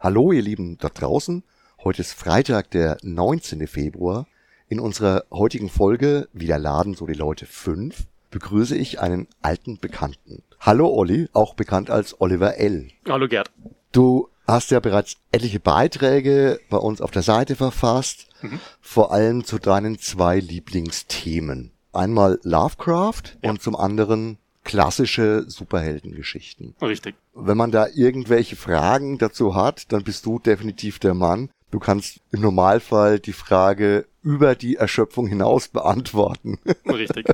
Hallo, ihr Lieben da draußen. Heute ist Freitag, der 19. Februar. In unserer heutigen Folge, wie der Laden, so die Leute 5, begrüße ich einen alten Bekannten. Hallo Olli, auch bekannt als Oliver L. Hallo Gerd. Du hast ja bereits etliche Beiträge bei uns auf der Seite verfasst, mhm. vor allem zu deinen zwei Lieblingsthemen. Einmal Lovecraft ja. und zum anderen klassische Superheldengeschichten. Richtig. Wenn man da irgendwelche Fragen dazu hat, dann bist du definitiv der Mann. Du kannst im Normalfall die Frage über die Erschöpfung hinaus beantworten. Richtig.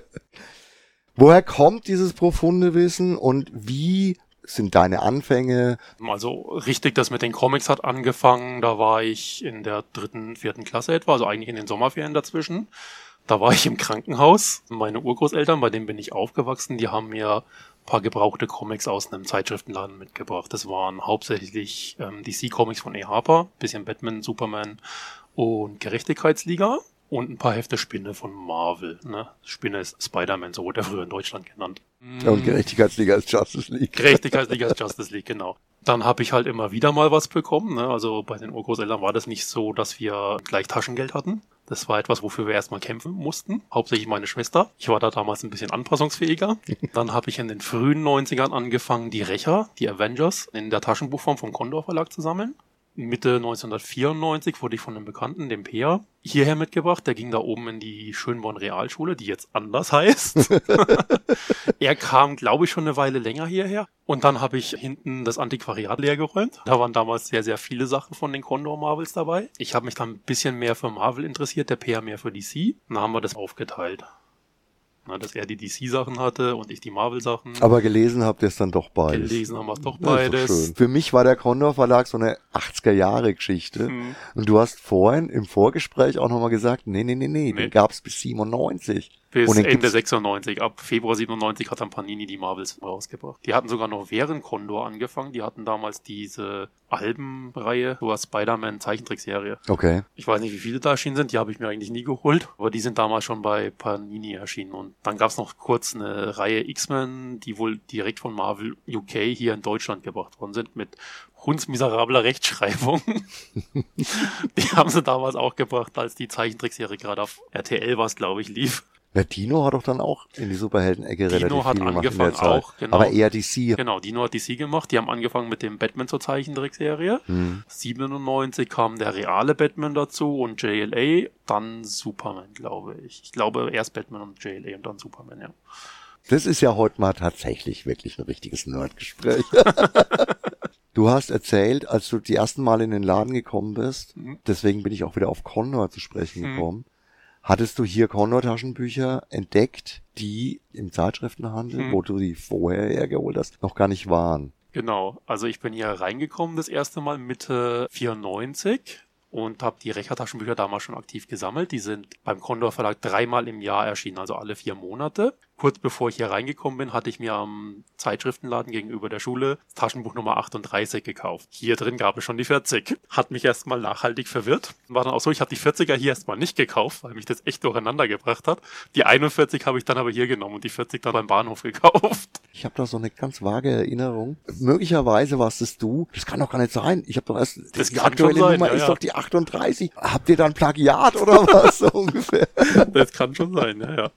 Woher kommt dieses profunde Wissen und wie sind deine Anfänge? Also richtig, das mit den Comics hat angefangen. Da war ich in der dritten, vierten Klasse etwa, also eigentlich in den Sommerferien dazwischen. Da war ich im Krankenhaus. Meine Urgroßeltern, bei denen bin ich aufgewachsen, die haben mir ein paar gebrauchte Comics aus einem Zeitschriftenladen mitgebracht. Das waren hauptsächlich ähm, DC-Comics von E. Harper, bisschen Batman, Superman und Gerechtigkeitsliga und ein paar Hefte Spinne von Marvel. Ne? Spinne ist Spider-Man, so wurde er früher in Deutschland genannt. Ja, und Gerechtigkeitsliga ist Justice League. Gerechtigkeitsliga ist Justice League, genau. Dann habe ich halt immer wieder mal was bekommen. Ne? Also bei den Urgroßeltern war das nicht so, dass wir gleich Taschengeld hatten. Das war etwas, wofür wir erstmal kämpfen mussten. Hauptsächlich meine Schwester. Ich war da damals ein bisschen anpassungsfähiger. Dann habe ich in den frühen 90ern angefangen, die Rächer, die Avengers, in der Taschenbuchform vom Condor Verlag zu sammeln. Mitte 1994 wurde ich von einem Bekannten, dem Peer, hierher mitgebracht. Der ging da oben in die Schönborn Realschule, die jetzt anders heißt. er kam, glaube ich, schon eine Weile länger hierher. Und dann habe ich hinten das Antiquariat leer geräumt. Da waren damals sehr, sehr viele Sachen von den Condor Marvels dabei. Ich habe mich dann ein bisschen mehr für Marvel interessiert, der Peer mehr für DC. Dann haben wir das aufgeteilt. Na, dass er die DC-Sachen hatte und ich die Marvel-Sachen. Aber gelesen habt ihr es dann doch beides. Gelesen haben wir es doch beides. Doch schön. Für mich war der Condor Verlag so eine 80er-Jahre-Geschichte. Hm. Und du hast vorhin im Vorgespräch auch nochmal gesagt, nee, nee, nee, nee, nee. den gab's bis 97. Bis Ende 96. Ab Februar 97 hat dann Panini die Marvels rausgebracht. Die hatten sogar noch während Condor angefangen. Die hatten damals diese Albenreihe, so Spider-Man Zeichentrickserie. Okay. Ich weiß nicht, wie viele da erschienen sind. Die habe ich mir eigentlich nie geholt. Aber die sind damals schon bei Panini erschienen. Und dann gab es noch kurz eine Reihe X-Men, die wohl direkt von Marvel UK hier in Deutschland gebracht worden sind mit hundsmiserabler Rechtschreibung. die haben sie damals auch gebracht, als die Zeichentrickserie gerade auf RTL was, glaube ich, lief. Ja, Dino hat doch dann auch in die Superhelden-Ecke relativ Dino hat viel angefangen auch, genau. Aber eher DC. Genau, Dino hat DC gemacht. Die haben angefangen mit dem Batman zur Zeichentrickserie. Hm. 97 kam der reale Batman dazu und JLA, dann Superman, glaube ich. Ich glaube erst Batman und JLA und dann Superman, ja. Das ist ja heute mal tatsächlich wirklich ein richtiges Nerdgespräch. Du hast erzählt, als du die ersten Mal in den Laden gekommen bist, Mhm. deswegen bin ich auch wieder auf Condor zu sprechen Mhm. Hattest du hier Condor-Taschenbücher entdeckt, die im Zeitschriftenhandel, Mhm. wo du die vorher hergeholt hast, noch gar nicht waren. Genau, also ich bin hier reingekommen das erste Mal Mitte 94 und habe die Rechertaschenbücher damals schon aktiv gesammelt. Die sind beim Condor Verlag dreimal im Jahr erschienen, also alle vier Monate. Kurz bevor ich hier reingekommen bin, hatte ich mir am Zeitschriftenladen gegenüber der Schule Taschenbuch Nummer 38 gekauft. Hier drin gab es schon die 40. Hat mich erstmal nachhaltig verwirrt. War dann auch so, ich habe die 40er hier erstmal nicht gekauft, weil mich das echt durcheinander gebracht hat. Die 41 habe ich dann aber hier genommen und die 40 dann beim Bahnhof gekauft. Ich habe da so eine ganz vage Erinnerung. Möglicherweise warst es du. Das kann doch gar nicht sein. Ich habe doch erst Das die aktuelle sein, Nummer ja, ist ja. doch die 38. Habt ihr dann Plagiat oder was so ungefähr? Das kann schon sein, ja, ja.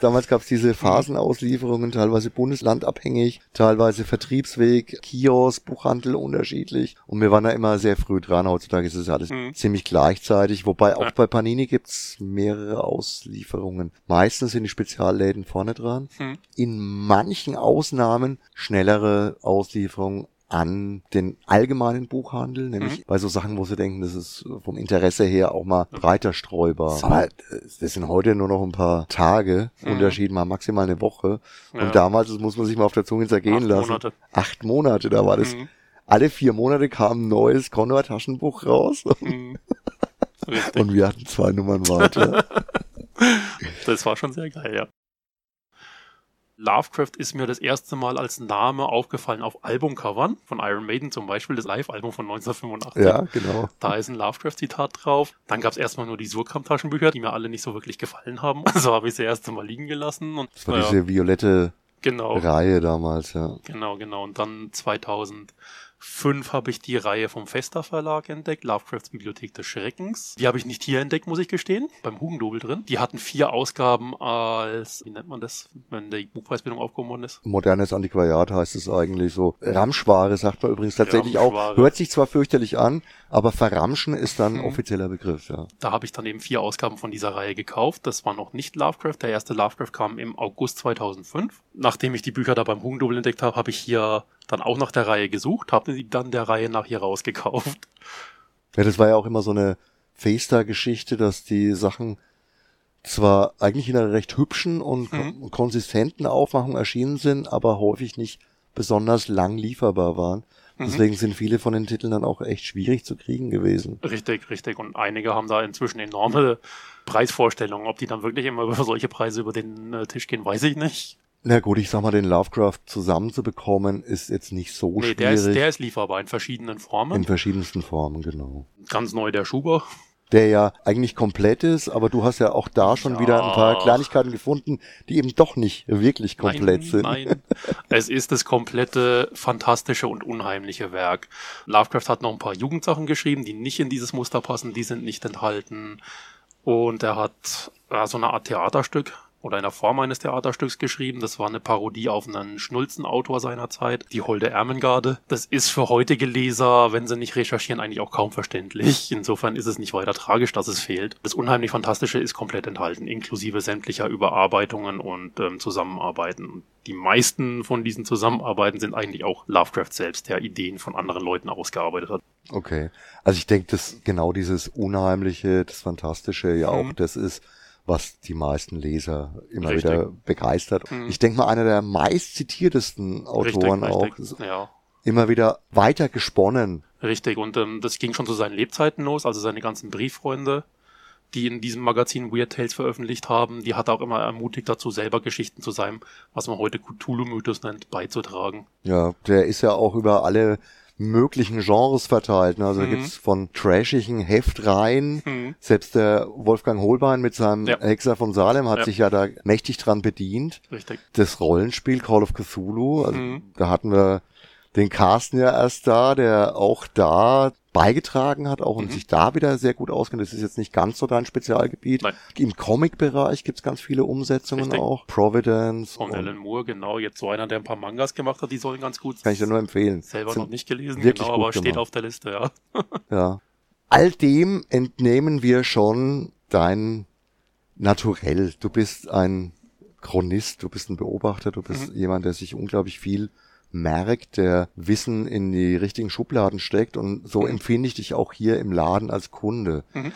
Damals gab es diese Phasenauslieferungen, teilweise bundeslandabhängig, teilweise Vertriebsweg, Kiosk, Buchhandel unterschiedlich. Und wir waren da immer sehr früh dran. Heutzutage ist es alles Mhm. ziemlich gleichzeitig. Wobei auch bei Panini gibt's mehrere Auslieferungen. Meistens sind die Spezialläden vorne dran. Mhm. In manchen Ausnahmen schnellere Auslieferungen an den allgemeinen Buchhandel, nämlich Mhm. bei so Sachen, wo sie denken, das ist vom Interesse her auch mal breiter streubar. Aber äh, das sind heute nur noch ein paar Tage, Mhm. Unterschied mal maximal eine Woche. Ja. Und damals, das muss man sich mal auf der Zunge zergehen Acht lassen. Monate. Acht Monate, da war das. Mhm. Alle vier Monate kam ein neues Condor-Taschenbuch raus Mhm. Und wir hatten zwei Nummern weiter. Das war schon sehr geil, ja. Lovecraft ist mir das erste Mal als Name aufgefallen auf Albumcovern von Iron Maiden zum Beispiel, das Live-Album von 1985. ja, genau. Da ist ein Lovecraft-Zitat drauf. Dann gab es erstmal nur die Surkamp-Taschenbücher, die mir alle nicht so wirklich gefallen haben. Also habe ich sie erst einmal liegen gelassen. Und, Das war naja, diese violette genau, Reihe damals, ja. genau, genau. Und dann 2000 Fünf habe ich die Reihe vom Fester Verlag entdeckt, Lovecrafts Bibliothek des Schreckens. Die habe ich nicht hier entdeckt, muss ich gestehen, beim Hugendobel drin. Die hatten vier Ausgaben als, wie nennt man das, wenn die Buchpreisbildung aufgehoben worden ist? Modernes Antiquariat heißt es eigentlich so. Ramschware sagt man übrigens tatsächlich auch. Hört sich zwar fürchterlich an, aber verramschen ist dann mhm. offizieller Begriff, ja. Da habe ich dann eben vier Ausgaben von dieser Reihe gekauft. Das war noch nicht Lovecraft. Der erste Lovecraft kam im August 2005. Nachdem ich die Bücher da beim Hugendobel entdeckt habe, habe ich hier dann auch nach der Reihe gesucht, habe sie dann der Reihe nach hier rausgekauft. Ja, das war ja auch immer so eine Festa-Geschichte, dass die Sachen zwar eigentlich in einer recht hübschen und mhm. konsistenten Aufmachung erschienen sind, aber häufig nicht besonders lang lieferbar waren. Mhm. Deswegen sind viele von den Titeln dann auch echt schwierig zu kriegen gewesen. Richtig, richtig. Und einige haben da inzwischen enorme Preisvorstellungen. Ob die dann wirklich immer über solche Preise über den äh, Tisch gehen, weiß ich nicht. Na gut, ich sag mal, den Lovecraft zusammenzubekommen ist jetzt nicht so nee, schwierig. Der ist, der ist lieferbar in verschiedenen Formen. In verschiedensten Formen, genau. Ganz neu der Schuber. Der ja eigentlich komplett ist, aber du hast ja auch da schon ja. wieder ein paar Kleinigkeiten gefunden, die eben doch nicht wirklich komplett nein, sind. Nein, es ist das komplette fantastische und unheimliche Werk. Lovecraft hat noch ein paar Jugendsachen geschrieben, die nicht in dieses Muster passen, die sind nicht enthalten. Und er hat äh, so eine Art Theaterstück oder in der Form eines Theaterstücks geschrieben. Das war eine Parodie auf einen Schnulzenautor seiner Zeit, die Holde Ermengarde. Das ist für heutige Leser, wenn sie nicht recherchieren, eigentlich auch kaum verständlich. Insofern ist es nicht weiter tragisch, dass es fehlt. Das unheimlich Fantastische ist komplett enthalten, inklusive sämtlicher Überarbeitungen und ähm, Zusammenarbeiten. Die meisten von diesen Zusammenarbeiten sind eigentlich auch Lovecraft selbst, der Ideen von anderen Leuten ausgearbeitet hat. Okay. Also ich denke, dass genau dieses Unheimliche, das Fantastische ja auch, mhm. das ist was die meisten Leser immer richtig. wieder begeistert. Mhm. Ich denke mal, einer der meist zitiertesten Autoren richtig, auch. Richtig. Ja. Immer wieder weiter gesponnen. Richtig, und ähm, das ging schon zu seinen Lebzeiten los, also seine ganzen Brieffreunde, die in diesem Magazin Weird Tales veröffentlicht haben, die hat er auch immer ermutigt dazu, selber Geschichten zu seinem, was man heute Cthulhu-Mythos nennt, beizutragen. Ja, der ist ja auch über alle möglichen Genres verteilt. Ne? Also mhm. da gibt's von trashigen Heftreihen, mhm. selbst der Wolfgang Holbein mit seinem ja. Hexer von Salem hat ja. sich ja da mächtig dran bedient. Richtig. Das Rollenspiel Call of Cthulhu, also mhm. da hatten wir den Carsten ja erst da, der auch da beigetragen hat, auch und mhm. sich da wieder sehr gut auskennt. Das ist jetzt nicht ganz so dein Spezialgebiet. Nein. Im Comic-Bereich gibt's ganz viele Umsetzungen Richtig. auch. Providence. Von Alan Moore, genau. Jetzt so einer, der ein paar Mangas gemacht hat, die sollen ganz gut sein. Kann ich dir nur empfehlen. Selber Sind noch nicht gelesen, genau, aber steht gemacht. auf der Liste, ja. ja. All dem entnehmen wir schon dein Naturell. Du bist ein Chronist, du bist ein Beobachter, du bist mhm. jemand, der sich unglaublich viel merkt, der Wissen in die richtigen Schubladen steckt und so mhm. empfinde ich dich auch hier im Laden als Kunde. Mhm.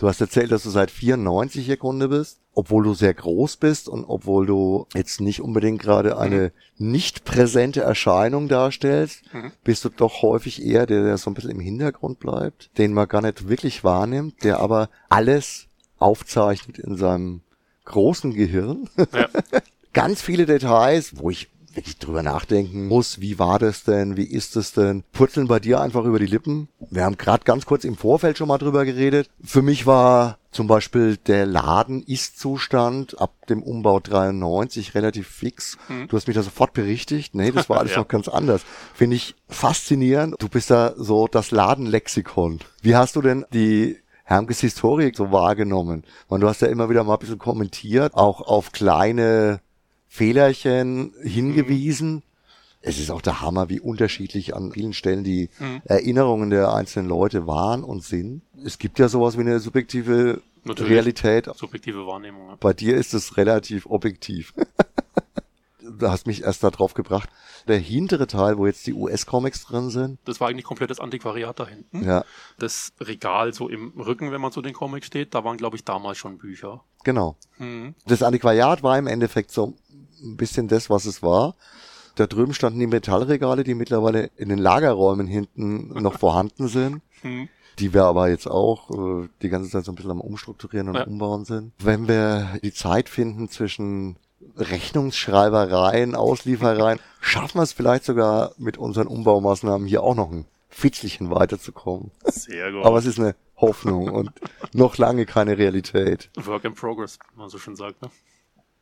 Du hast erzählt, dass du seit 94 hier Kunde bist, obwohl du sehr groß bist und obwohl du jetzt nicht unbedingt gerade eine mhm. nicht präsente Erscheinung darstellst, mhm. bist du doch häufig eher der, der so ein bisschen im Hintergrund bleibt, den man gar nicht wirklich wahrnimmt, der aber alles aufzeichnet in seinem großen Gehirn. Ja. Ganz viele Details, wo ich wenn ich drüber nachdenken muss, wie war das denn, wie ist es denn, purzeln bei dir einfach über die Lippen. Wir haben gerade ganz kurz im Vorfeld schon mal drüber geredet. Für mich war zum Beispiel der Laden-Ist-Zustand ab dem Umbau 93 relativ fix. Mhm. Du hast mich da sofort berichtigt. Nee, das war alles ja. noch ganz anders. Finde ich faszinierend. Du bist da so das Ladenlexikon. Wie hast du denn die Hermkes Historik so wahrgenommen? Und du hast ja immer wieder mal ein bisschen kommentiert, auch auf kleine Fehlerchen hingewiesen. Mhm. Es ist auch der Hammer, wie unterschiedlich an vielen Stellen die mhm. Erinnerungen der einzelnen Leute waren und sind. Es gibt ja sowas wie eine subjektive Natürlich. Realität. Subjektive Wahrnehmung. Ja. Bei dir ist es relativ objektiv. du hast mich erst darauf gebracht. Der hintere Teil, wo jetzt die US-Comics drin sind. Das war eigentlich komplettes Antiquariat da hinten. Ja. Das Regal so im Rücken, wenn man zu den Comics steht, da waren, glaube ich, damals schon Bücher. Genau. Mhm. Das Antiquariat war im Endeffekt so ein bisschen das, was es war. Da drüben standen die Metallregale, die mittlerweile in den Lagerräumen hinten noch vorhanden sind. Mhm. Die wir aber jetzt auch äh, die ganze Zeit so ein bisschen am Umstrukturieren und ja. Umbauen sind. Wenn wir die Zeit finden zwischen Rechnungsschreibereien, Ausliefereien, schaffen wir es vielleicht sogar mit unseren Umbaumaßnahmen hier auch noch ein Fitzlichen weiterzukommen. Sehr gut. Aber es ist eine Hoffnung und noch lange keine Realität. Work in progress, wie man so schön sagt. Ne?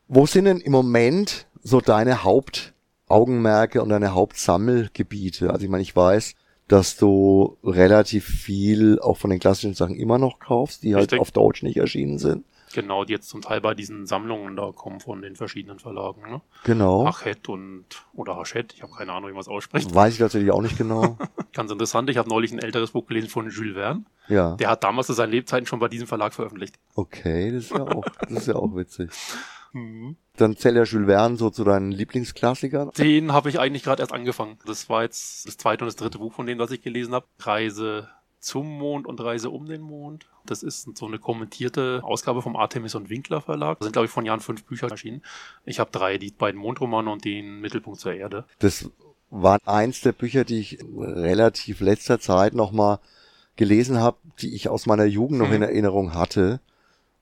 Wo sind denn im Moment so deine? Hauptaugenmerke und deine Hauptsammelgebiete? Also ich meine, ich weiß, dass du relativ viel auch von den klassischen Sachen immer noch kaufst, die halt Richtig. auf Deutsch nicht erschienen sind. Genau, die jetzt zum Teil bei diesen Sammlungen da kommen von den verschiedenen Verlagen. Ne? Genau. Hachette und oder Hachette, ich habe keine Ahnung, wie man es ausspricht. Weiß ich tatsächlich auch nicht genau. Ganz interessant, ich habe neulich ein älteres Buch gelesen von Jules Verne. Ja. Der hat damals zu seinen Lebzeiten schon bei diesem Verlag veröffentlicht. Okay, das ist ja auch, das ist ja auch witzig. Dann zählt ja Jules Verne so zu deinen Lieblingsklassikern. Den habe ich eigentlich gerade erst angefangen. Das war jetzt das zweite und das dritte Buch von dem, was ich gelesen habe. Reise zum Mond und Reise um den Mond. Das ist so eine kommentierte Ausgabe vom Artemis und Winkler Verlag. Da sind, glaube ich, von Jahren fünf Bücher erschienen. Ich habe drei, die beiden Mondromane und den Mittelpunkt zur Erde. Das war eins der Bücher, die ich in relativ letzter Zeit nochmal gelesen habe, die ich aus meiner Jugend noch Mhm. in Erinnerung hatte.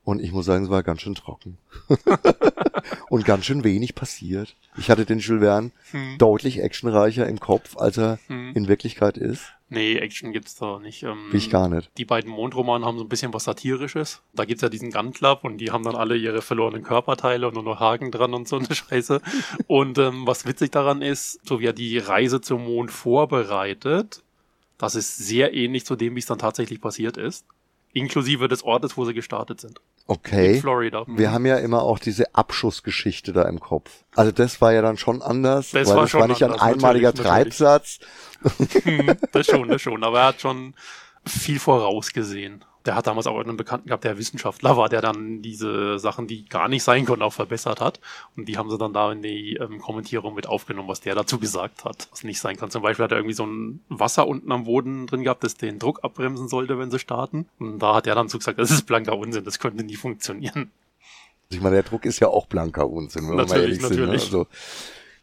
Und ich muss sagen, es war ganz schön trocken. und ganz schön wenig passiert. Ich hatte den Jules Verne Hm. deutlich actionreicher im Kopf, als er Hm. in Wirklichkeit ist. Nee, Action gibt's da nicht. Ähm, Wie ich gar nicht. Die beiden Mondromane haben so ein bisschen was Satirisches. Da gibt's ja diesen Gun Club und die haben dann alle ihre verlorenen Körperteile und nur noch Haken dran und so eine Scheiße. Und ähm, was witzig daran ist, so wie er die Reise zum Mond vorbereitet, das ist sehr ähnlich zu dem, wie es dann tatsächlich passiert ist. Inklusive des Ortes, wo sie gestartet sind. In Okay. Florida. Wir haben ja immer auch diese Abschussgeschichte da im Kopf. Also das war ja dann schon anders, Das weil war das war nicht ein anders, einmaliger natürlich, natürlich. Treibsatz. Hm, das schon, das schon. Aber er hat schon viel vorausgesehen. Der hat damals auch einen Bekannten gehabt, der Wissenschaftler war, der dann diese Sachen, die gar nicht sein konnten, auch verbessert hat. Und die haben sie dann da in die ähm, Kommentierung mit aufgenommen, was der dazu gesagt hat, was nicht sein kann. Zum Beispiel hat er irgendwie so ein Wasser unten am Boden drin gehabt, das den Druck abbremsen sollte, wenn sie starten. Und da hat er dann so gesagt, das ist blanker Unsinn, das könnte nie funktionieren. Ich meine, der Druck ist ja auch blanker Unsinn, wenn wir mal Natürlich, ehrlich sind. Ne? natürlich. Also,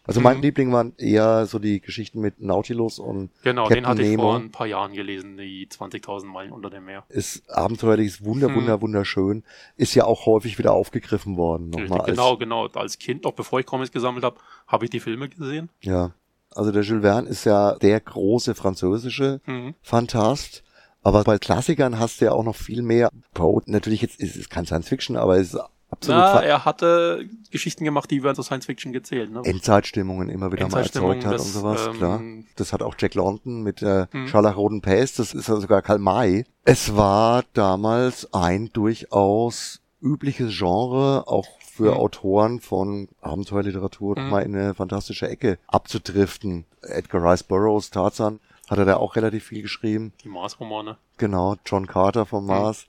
also mein Mhm. Liebling waren eher so die Geschichten mit Nautilus und Genau, Captain den hatte ich Nemo. vor ein paar Jahren gelesen, die 20.000 Meilen unter dem Meer. ist abenteuerlich, ist wunder, Hm. wunder, wunderschön. Ist ja auch häufig wieder aufgegriffen worden. Nochmal Richtig, genau, genau. Als Kind, noch bevor ich Comics gesammelt habe, habe ich die Filme gesehen. Ja. Also der Jules Verne ist ja der große französische Mhm. Fantast. Aber bei Klassikern hast du ja auch noch viel mehr. Poe, natürlich jetzt ist es kein Science Fiction, aber es ist absolut Na, er hatte Geschichten gemacht, die werden zur Science Fiction gezählt. Ne? Endzeitstimmungen immer wieder mal erzeugt hat das, und sowas, ähm, klar. Das hat auch Jack London mit der Hm. Scharlachroten Pest, das ist ja sogar Karl May. Es war damals ein durchaus übliches Genre, auch für Hm. Autoren von Abenteuerliteratur Hm. mal in eine fantastische Ecke abzudriften. Edgar Rice Burroughs, Tarzan, hat er da auch relativ viel geschrieben. Die Mars-Romane. Genau, John Carter vom Mars.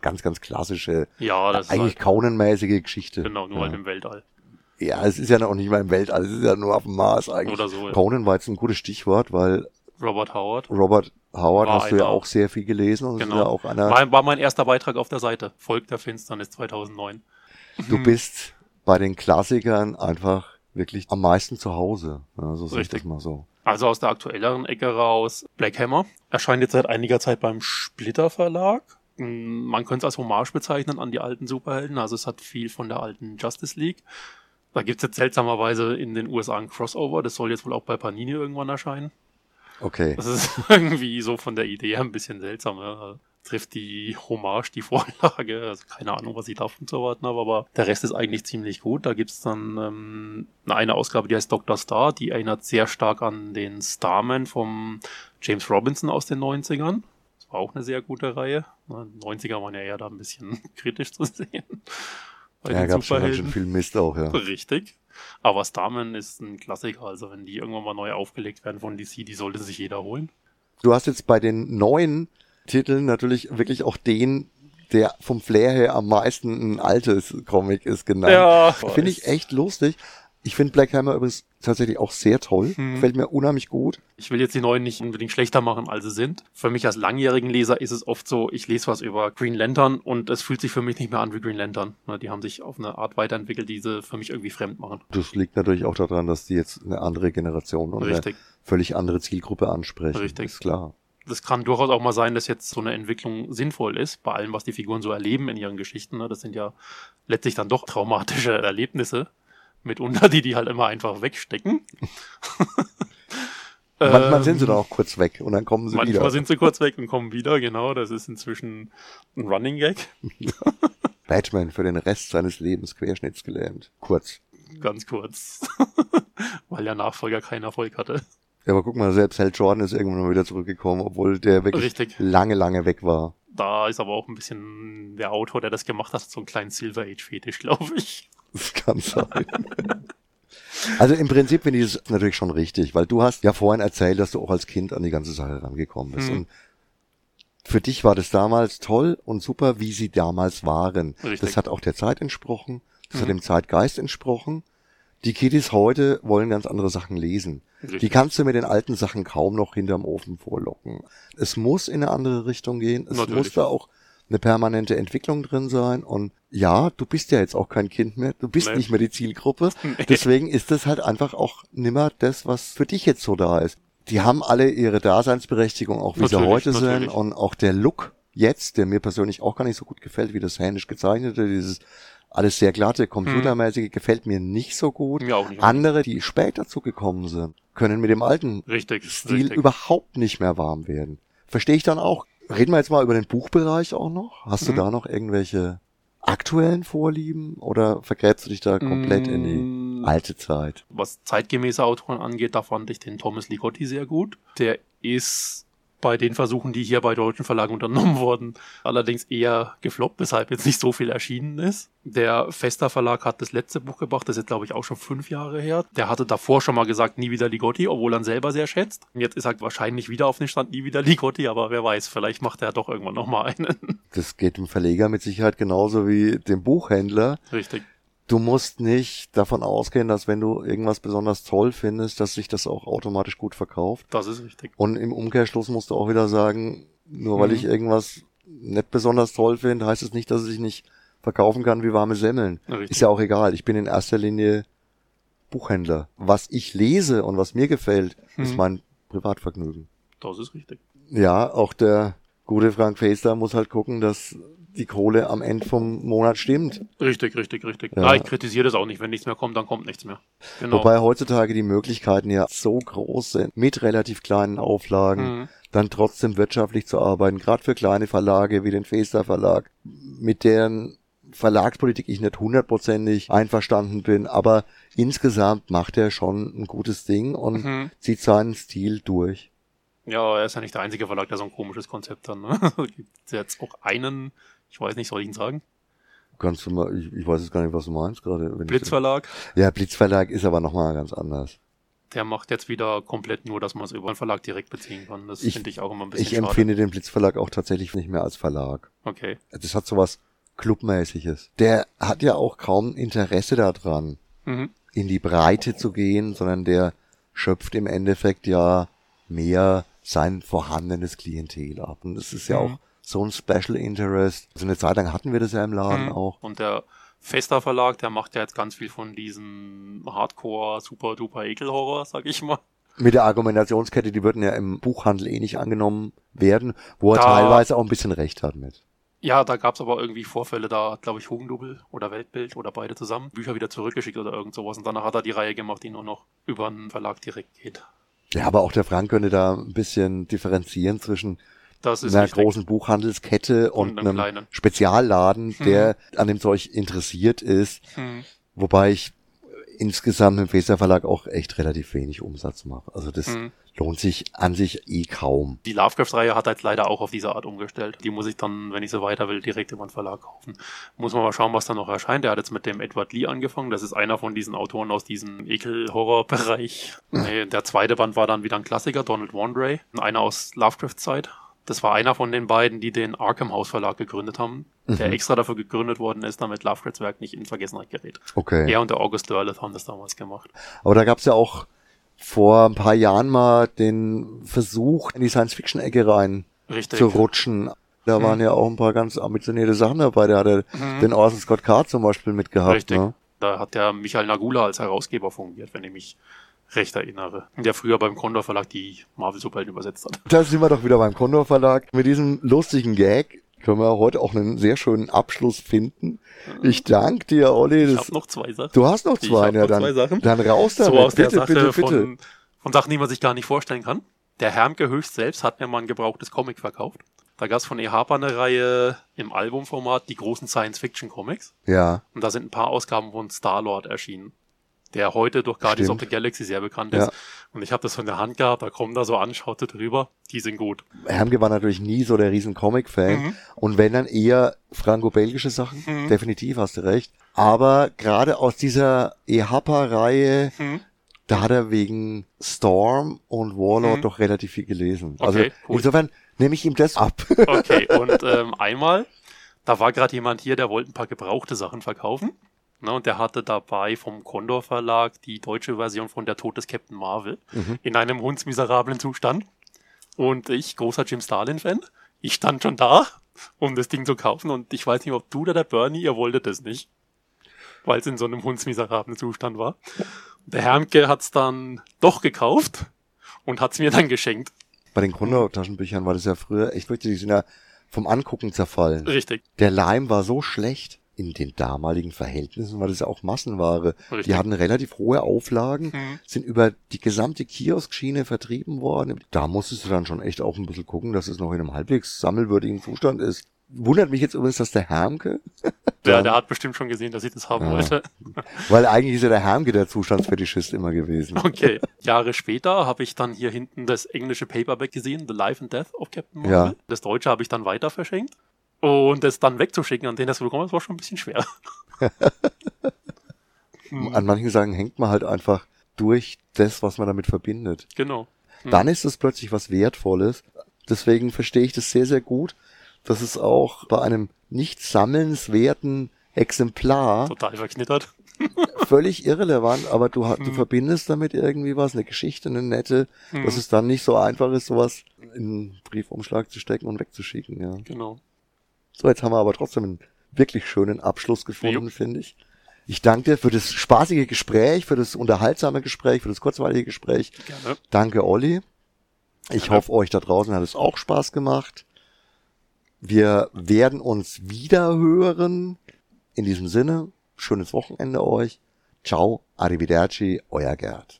Ganz, ganz klassische, Ja, das eigentlich ist Conan-mäßige Geschichte. halt, genau, nur ja. halt im Weltall. Ja, es ist ja noch nicht mal im Weltall, es ist ja nur auf dem Mars eigentlich. Oder so, ja. Conan war jetzt ein gutes Stichwort, weil Robert Howard. Robert Howard War hast du ja auch sehr viel gelesen und Genau. ist ja auch einer, War, war mein erster Beitrag auf der Seite. Volk der Finsternis 2009. du bist bei den Klassikern einfach wirklich am meisten zu Hause. Ja, so sehe ich das mal so. Also aus der aktuelleren Ecke raus. Black Hammer. Erscheint jetzt seit einiger Zeit beim Splitter Verlag. Man könnte es als Hommage bezeichnen an die alten Superhelden. Also es hat viel von der alten Justice League. Da gibt's jetzt seltsamerweise in den USA ein Crossover. Das soll jetzt wohl auch bei Panini irgendwann erscheinen. Okay. Das ist irgendwie so von der Idee her ein bisschen seltsam. Ja. Trifft die Hommage die Vorlage. Also keine Ahnung, was ich davon zu erwarten habe, aber der Rest ist eigentlich ziemlich gut. Da gibt's dann ähm, eine Ausgabe, die heißt Dr. Star. Die erinnert sehr stark an den Starman vom James Robinson aus den 90ern. War auch eine sehr gute Reihe. Na, Die 90er waren ja eher da ein bisschen kritisch zu sehen. Bei Ja, gab schon Superhelden. viel Mist auch, ja. Richtig. Aber Starman ist ein Klassiker. Also wenn die irgendwann mal neu aufgelegt werden von DC, die sollte sich jeder holen. Du hast jetzt bei den neuen Titeln natürlich wirklich auch den, der vom Flair her am meisten ein altes Comic ist genannt. Ja, Finde ich echt lustig. Ich finde Black Hammer übrigens tatsächlich auch sehr toll. Hm. Gefällt mir unheimlich gut. Ich will jetzt die neuen nicht unbedingt schlechter machen, als sie sind. Für mich als langjährigen Leser ist es oft so, ich lese was über Green Lantern und es fühlt sich für mich nicht mehr an wie Green Lantern. Ne, Die haben sich auf eine Art weiterentwickelt, die sie für mich irgendwie fremd machen. Das liegt natürlich auch daran, dass die jetzt eine andere Generation und eine Richtig. völlig andere Zielgruppe ansprechen. Richtig. Ist klar. Das kann durchaus auch mal sein, dass jetzt so eine Entwicklung sinnvoll ist, bei allem, was die Figuren so erleben in ihren Geschichten. ne. Das sind ja letztlich dann doch traumatische Erlebnisse, mitunter, die die halt immer einfach wegstecken. Manchmal Ähm, sind sie dann auch kurz weg und dann kommen sie Manchmal wieder. sind sie kurz weg und kommen wieder, genau. Das ist inzwischen ein Running Gag. Batman für den Rest seines Lebens querschnittsgelähmt. Kurz. Ganz kurz. weil der Nachfolger keinen Erfolg hatte. Ja, aber guck mal, selbst Hal Jordan ist irgendwann mal wieder zurückgekommen, obwohl der wirklich Richtig. lange, lange weg war. Da ist aber auch ein bisschen der Autor, der das gemacht hat, so einen kleinen Silver Age Fetisch, glaube ich. Das kann sein. also im Prinzip finde ich es natürlich schon richtig, weil du hast ja vorhin erzählt, dass du auch als Kind an die ganze Sache rangekommen bist. Hm. Und für dich war das damals toll und super, wie sie damals waren. Richtig. Das hat auch der Zeit entsprochen, das hat Mhm. dem Zeitgeist entsprochen. Die Kiddies heute wollen ganz andere Sachen lesen. Die Richtig. kannst du mit den alten Sachen kaum noch hinterm Ofen vorlocken. Es muss in eine andere Richtung gehen. Es Natürlich. muss da auch eine permanente Entwicklung drin sein. Und ja, du bist ja jetzt auch kein Kind mehr. Du bist Nee. nicht mehr die Zielgruppe. Nee. Deswegen ist das halt einfach auch nimmer das, was für dich jetzt so da ist. Die haben alle ihre Daseinsberechtigung, auch wie sie Natürlich, heute sind. natürlich. Und auch der Look jetzt, der mir persönlich auch gar nicht so gut gefällt, wie das händisch gezeichnete, dieses alles sehr glatte, computermäßige, gefällt mir nicht so gut. Mir auch nicht. Andere, die später zugekommen sind, können mit dem alten Richtig. Stil richtig. überhaupt nicht mehr warm werden. Verstehe ich dann auch. Reden wir jetzt mal über den Buchbereich auch noch. Hast du Mhm. da noch irgendwelche aktuellen Vorlieben oder vergräbst du dich da komplett in die Mm, alte Zeit? Was zeitgemäße Autoren angeht, da fand ich den Thomas Ligotti sehr gut. Der ist bei den Versuchen, die hier bei deutschen Verlagen unternommen wurden, allerdings eher gefloppt, weshalb jetzt nicht so viel erschienen ist. Der Fester Verlag hat das letzte Buch gebracht, das ist glaube ich auch schon fünf Jahre her. Der hatte davor schon mal gesagt, nie wieder Ligotti, obwohl er ihn selber sehr schätzt. Und Jetzt ist er wahrscheinlich wieder auf den Stand, nie wieder Ligotti, aber wer weiß, vielleicht macht er doch irgendwann nochmal einen. Das geht dem Verleger mit Sicherheit genauso wie dem Buchhändler. Richtig. Du musst nicht davon ausgehen, dass wenn du irgendwas besonders toll findest, dass sich das auch automatisch gut verkauft. Das ist richtig. Und im Umkehrschluss musst du auch wieder sagen, nur weil Mhm. ich irgendwas nicht besonders toll finde, heißt es nicht, dass es sich nicht verkaufen kann wie warme Semmeln. Richtig. Ist ja auch egal. Ich bin in erster Linie Buchhändler. Was ich lese und was mir gefällt, ist Mhm. mein Privatvergnügen. Das ist richtig. Ja, auch der gute Frank Fester muss halt gucken, dass die Kohle am Ende vom Monat stimmt. Richtig, richtig, richtig. Ja. Ja. ich kritisiere das auch nicht. Wenn nichts mehr kommt, dann kommt nichts mehr. Genau. Wobei heutzutage die Möglichkeiten ja so groß sind, mit relativ kleinen Auflagen, Mhm. dann trotzdem wirtschaftlich zu arbeiten, gerade für kleine Verlage wie den Fester Verlag, mit deren Verlagspolitik ich nicht hundertprozentig einverstanden bin, aber insgesamt macht er schon ein gutes Ding und Mhm. zieht seinen Stil durch. Ja, er ist ja nicht der einzige Verlag, der so ein komisches Konzept hat. Ne? Gibt jetzt auch einen, ich weiß nicht, soll ich ihn sagen? Kannst du mal, ich, ich weiß jetzt gar nicht, was du meinst gerade. wenn ich- Blitzverlag. Ja, Blitzverlag ist aber nochmal ganz anders. Der macht jetzt wieder komplett nur, dass man es über einen Verlag direkt beziehen kann. Das finde ich auch immer ein bisschen Ich schade. empfinde den Blitzverlag auch tatsächlich nicht mehr als Verlag. Okay. Das hat sowas Clubmäßiges. Der hat ja auch kaum Interesse daran, Mhm. in die Breite zu gehen, sondern der schöpft im Endeffekt ja mehr sein vorhandenes Klientel ab. Und das ist ja Mhm. auch so ein Special Interest. Also eine Zeit lang hatten wir das ja im Laden Mhm. auch. Und der Fester Verlag, der macht ja jetzt ganz viel von diesen Hardcore, super duper Ekelhorror, sag ich mal. Mit der Argumentationskette, die würden ja im Buchhandel eh nicht angenommen werden, wo er Da- teilweise auch ein bisschen recht hat mit. Ja, da gab's aber irgendwie Vorfälle, da glaube ich, Hugendubel oder Weltbild oder beide zusammen Bücher wieder zurückgeschickt oder irgend sowas. Und danach hat er die Reihe gemacht, die nur noch über einen Verlag direkt geht. Ja, aber auch der Frank könnte da ein bisschen differenzieren zwischen Das ist einer richtig. großen Buchhandelskette und, Und einem einem. Spezialladen, der an dem Zeug interessiert ist. Hm. Wobei ich insgesamt im Feser Verlag auch echt relativ wenig Umsatz mache. Also das Hm. lohnt sich an sich eh kaum. Die Lovecraft-Reihe hat jetzt leider auch auf diese Art umgestellt. Die muss ich dann, wenn ich sie weiter will, direkt über einen Verlag kaufen. Muss man mal schauen, was da noch erscheint. Der hat jetzt mit dem Edward Lee angefangen. Das ist einer von diesen Autoren aus diesem Ekel-Horror-Bereich. Nee, der zweite Band war dann wieder ein Klassiker, Donald Wandray. Einer aus Lovecraft-Zeit. Das war einer von den beiden, die den Arkham House Verlag gegründet haben, der Mhm. extra dafür gegründet worden ist, damit Lovecrafts Werk nicht in Vergessenheit gerät. Okay. Er und der August Derleth haben das damals gemacht. Aber da gab's ja auch vor ein paar Jahren mal den Versuch, in die Science-Fiction-Ecke rein Richtig. zu rutschen. Da Hm. waren ja auch ein paar ganz ambitionierte Sachen dabei. Da hat er Mhm. den Orson Scott Card zum Beispiel mitgehabt. Richtig. Ne? Da hat der Michael Nagula als Herausgeber fungiert, wenn ich mich recht erinnere. Der früher beim Condor Verlag die Marvel-Superhelden übersetzt hat. Da sind wir doch wieder beim Condor Verlag. Mit diesem lustigen Gag können wir heute auch einen sehr schönen Abschluss finden. Ich danke dir, Olli. Ich habe noch zwei Sachen. du hast noch Ich zwei, hab ja, noch dann, zwei Sachen. dann raus damit. so aus bitte, der Sache bitte, bitte. Von, von Sachen, die man sich gar nicht vorstellen kann. Der Hermke Höchst selbst hat mir mal ein gebrauchtes Comic verkauft. Da gab es von E. Harper eine Reihe im Albumformat, die großen Science-Fiction-Comics. Ja, Und da sind ein paar Ausgaben von Star-Lord erschienen. der heute durch Guardians Stimmt. of the Galaxy sehr bekannt ist. Ja. Und ich habe das von der Hand gehabt, da kommen da so an, schaute drüber, die sind gut. Hermke war natürlich nie so der riesen Comic-Fan. Mhm. Und wenn dann eher franco-belgische Sachen, Mhm. definitiv hast du recht. Aber gerade aus dieser EHPA-Reihe, Hm? da hat er wegen Storm und Warlord Mhm. doch relativ viel gelesen. Okay, also cool. insofern nehme ich ihm das ab. Okay, und ähm, einmal, da war gerade jemand hier, der wollte ein paar gebrauchte Sachen verkaufen. Ne, und der hatte dabei vom Condor Verlag die deutsche Version von Der Tod des Captain Marvel Mhm. in einem hundsmiserablen Zustand. Und ich, großer Jim Starlin-Fan, ich stand schon da, um das Ding zu kaufen. Und ich weiß nicht, ob du oder der Bernie, ihr wolltet es nicht. Weil es in so einem hundsmiserablen Zustand war. Der Hermke hat's dann doch gekauft und hat's mir dann geschenkt. Bei den Grundtaschenbüchern war das ja früher echt wirklich, die sind ja vom Angucken zerfallen. Richtig. Der Leim war so schlecht. In den damaligen Verhältnissen war das ja auch Massenware. Richtig. Die hatten relativ hohe Auflagen, Mhm. sind über die gesamte Kioskschiene vertrieben worden. Da musstest du dann schon echt auch ein bisschen gucken, dass es noch in einem halbwegs sammelwürdigen Zustand ist. Wundert mich jetzt übrigens, dass der Hermke, Der, der hat bestimmt schon gesehen, dass ich das haben Ja. wollte. weil eigentlich ist ja der Hermke der Zustandsfetischist immer gewesen. Okay. Jahre später habe ich dann hier hinten das englische Paperback gesehen, The Life and Death of Captain Marvel. Ja. Das deutsche habe ich dann weiter verschenkt. Und das dann wegzuschicken, an den das bekommen hat, war schon ein bisschen schwer. Hm, An manchen Sachen hängt man halt einfach durch das, was man damit verbindet. genau. Hm. Dann ist es plötzlich was Wertvolles. Deswegen verstehe ich das sehr, sehr gut, dass es auch bei einem nicht sammelnswerten Exemplar Total verknittert. völlig irrelevant, aber du, du Hm. verbindest damit irgendwie was, eine Geschichte, eine nette, Hm. dass es dann nicht so einfach ist, sowas in einen Briefumschlag zu stecken und wegzuschicken, ja. Genau. So, jetzt haben wir aber trotzdem einen wirklich schönen Abschluss gefunden, finde ich. Ich danke dir für das spaßige Gespräch, für das unterhaltsame Gespräch, für das kurzweilige Gespräch. Gerne. Danke, Olli. Ich Gerne. hoffe, euch da draußen hat es auch Spaß gemacht. Wir werden uns wieder hören. In diesem Sinne, schönes Wochenende euch. Ciao, arrivederci, euer Gerd.